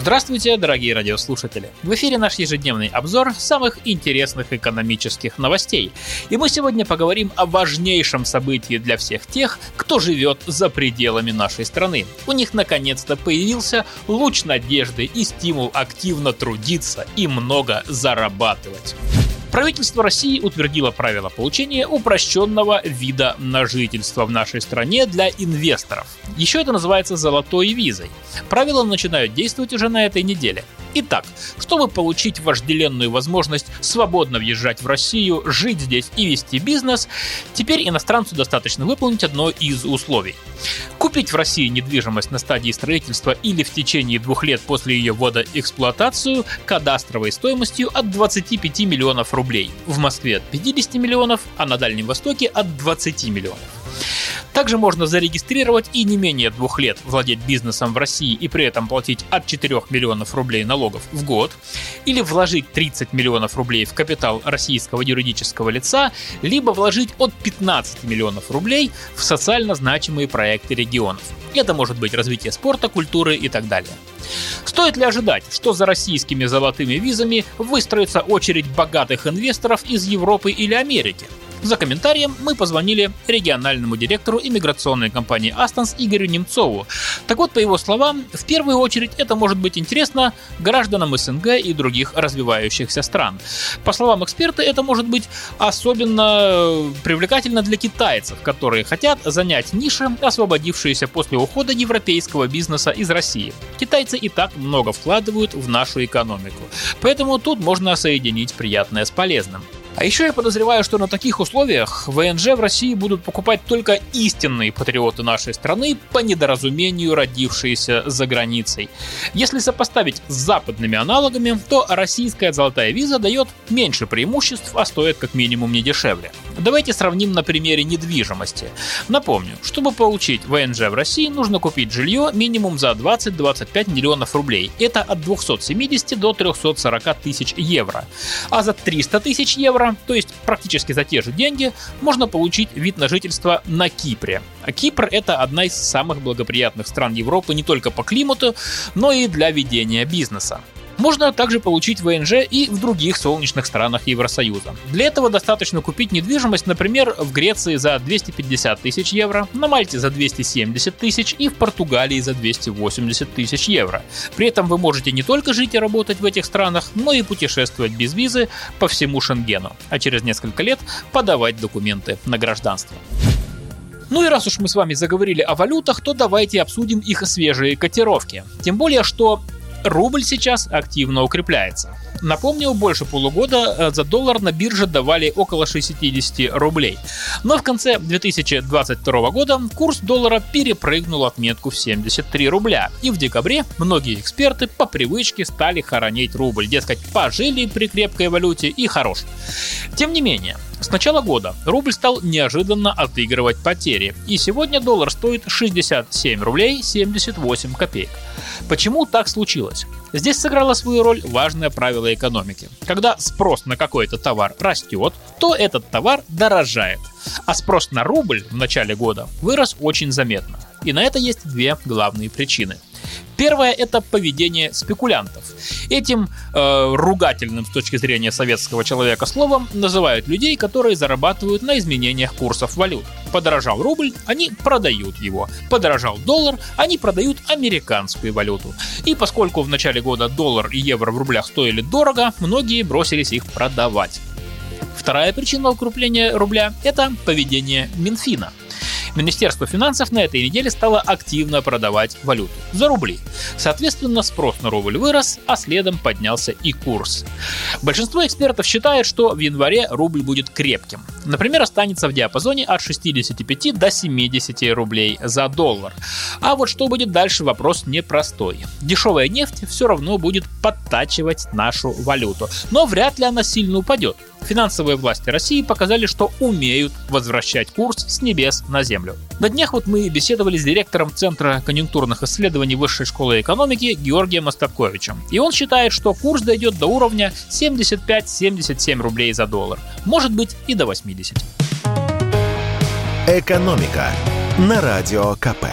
Здравствуйте, дорогие радиослушатели! В эфире наш ежедневный обзор самых интересных экономических новостей. И мы сегодня поговорим о важнейшем событии для всех тех, кто живет за пределами нашей страны. У них наконец-то появился луч надежды и стимул активно трудиться и много зарабатывать. Правительство России утвердило правила получения упрощенного вида на жительство в нашей стране для инвесторов. Еще это называется золотой визой. Правила начинают действовать уже на этой неделе. Итак, чтобы получить вожделенную возможность свободно въезжать в Россию, жить здесь и вести бизнес, теперь иностранцу достаточно выполнить одно из условий. Купить в России недвижимость на стадии строительства или в течение двух лет после ее ввода эксплуатацию кадастровой стоимостью от 25 миллионов рублей. В Москве от 50 миллионов, а на Дальнем Востоке от 20 миллионов. Также можно зарегистрировать и не менее двух лет владеть бизнесом в России и при этом платить от 4 миллионов рублей налогов в год, или вложить 30 миллионов рублей в капитал российского юридического лица, либо вложить от 15 миллионов рублей в социально значимые проекты регионов. Это может быть развитие спорта, культуры и так далее. Стоит ли ожидать, что за российскими золотыми визами выстроится очередь богатых инвесторов из Европы или Америки? За комментарием мы позвонили региональному директору иммиграционной компании «Астанс» Игорю Немцову. Так вот, по его словам, в первую очередь это может быть интересно гражданам СНГ и других развивающихся стран. По словам эксперта, это может быть особенно привлекательно для китайцев, которые хотят занять ниши, освободившиеся после ухода европейского бизнеса из России. Китайцы и так много вкладывают в нашу экономику, поэтому тут можно соединить приятное с полезным. А еще я подозреваю, что на таких условиях ВНЖ в России будут покупать только истинные патриоты нашей страны, по недоразумению родившиеся за границей. Если сопоставить с западными аналогами, то российская золотая виза дает меньше преимуществ, а стоит как минимум не дешевле. Давайте сравним на примере недвижимости. Напомню, чтобы получить ВНЖ в России, нужно купить жилье минимум за 20-25 миллионов рублей. Это от 270 до 340 тысяч евро. А за 300 тысяч евро, то есть практически за те же деньги, можно получить вид на жительство на Кипре. А Кипр это одна из самых благоприятных стран Европы не только по климату, но и для ведения бизнеса. Можно также получить ВНЖ и в других солнечных странах Евросоюза. Для этого достаточно купить недвижимость, например, в Греции за 250 тысяч евро, на Мальте за 270 тысяч и в Португалии за 280 тысяч евро. При этом вы можете не только жить и работать в этих странах, но и путешествовать без визы по всему Шенгену, а через несколько лет подавать документы на гражданство. Ну и раз уж мы с вами заговорили о валютах, то давайте обсудим их свежие котировки. Тем более, что Рубль сейчас активно укрепляется. Напомню, больше полугода э, за доллар на бирже давали около 60 рублей. Но в конце 2022 года курс доллара перепрыгнул отметку в 73 рубля. И в декабре многие эксперты по привычке стали хоронить рубль. Дескать, пожили при крепкой валюте и хорош. Тем не менее, с начала года рубль стал неожиданно отыгрывать потери, и сегодня доллар стоит 67 рублей 78 копеек. Почему так случилось? Здесь сыграло свою роль важное правило экономики. Когда спрос на какой-то товар растет, то этот товар дорожает, а спрос на рубль в начале года вырос очень заметно. И на это есть две главные причины – Первое – это поведение спекулянтов. Этим э, ругательным с точки зрения советского человека словом называют людей, которые зарабатывают на изменениях курсов валют. Подорожал рубль, они продают его. Подорожал доллар, они продают американскую валюту. И поскольку в начале года доллар и евро в рублях стоили дорого, многие бросились их продавать. Вторая причина укрепления рубля – это поведение Минфина. Министерство финансов на этой неделе стало активно продавать валюту за рубли. Соответственно, спрос на рубль вырос, а следом поднялся и курс. Большинство экспертов считает, что в январе рубль будет крепким. Например, останется в диапазоне от 65 до 70 рублей за доллар. А вот что будет дальше, вопрос непростой. Дешевая нефть все равно будет подтачивать нашу валюту, но вряд ли она сильно упадет. Финансовые власти России показали, что умеют возвращать курс с небес на землю. На днях вот мы беседовали с директором Центра конъюнктурных исследований Высшей школы экономики Георгием Остапковичем. И он считает, что курс дойдет до уровня 75-77 рублей за доллар. Может быть и до 80. Экономика на радио КП.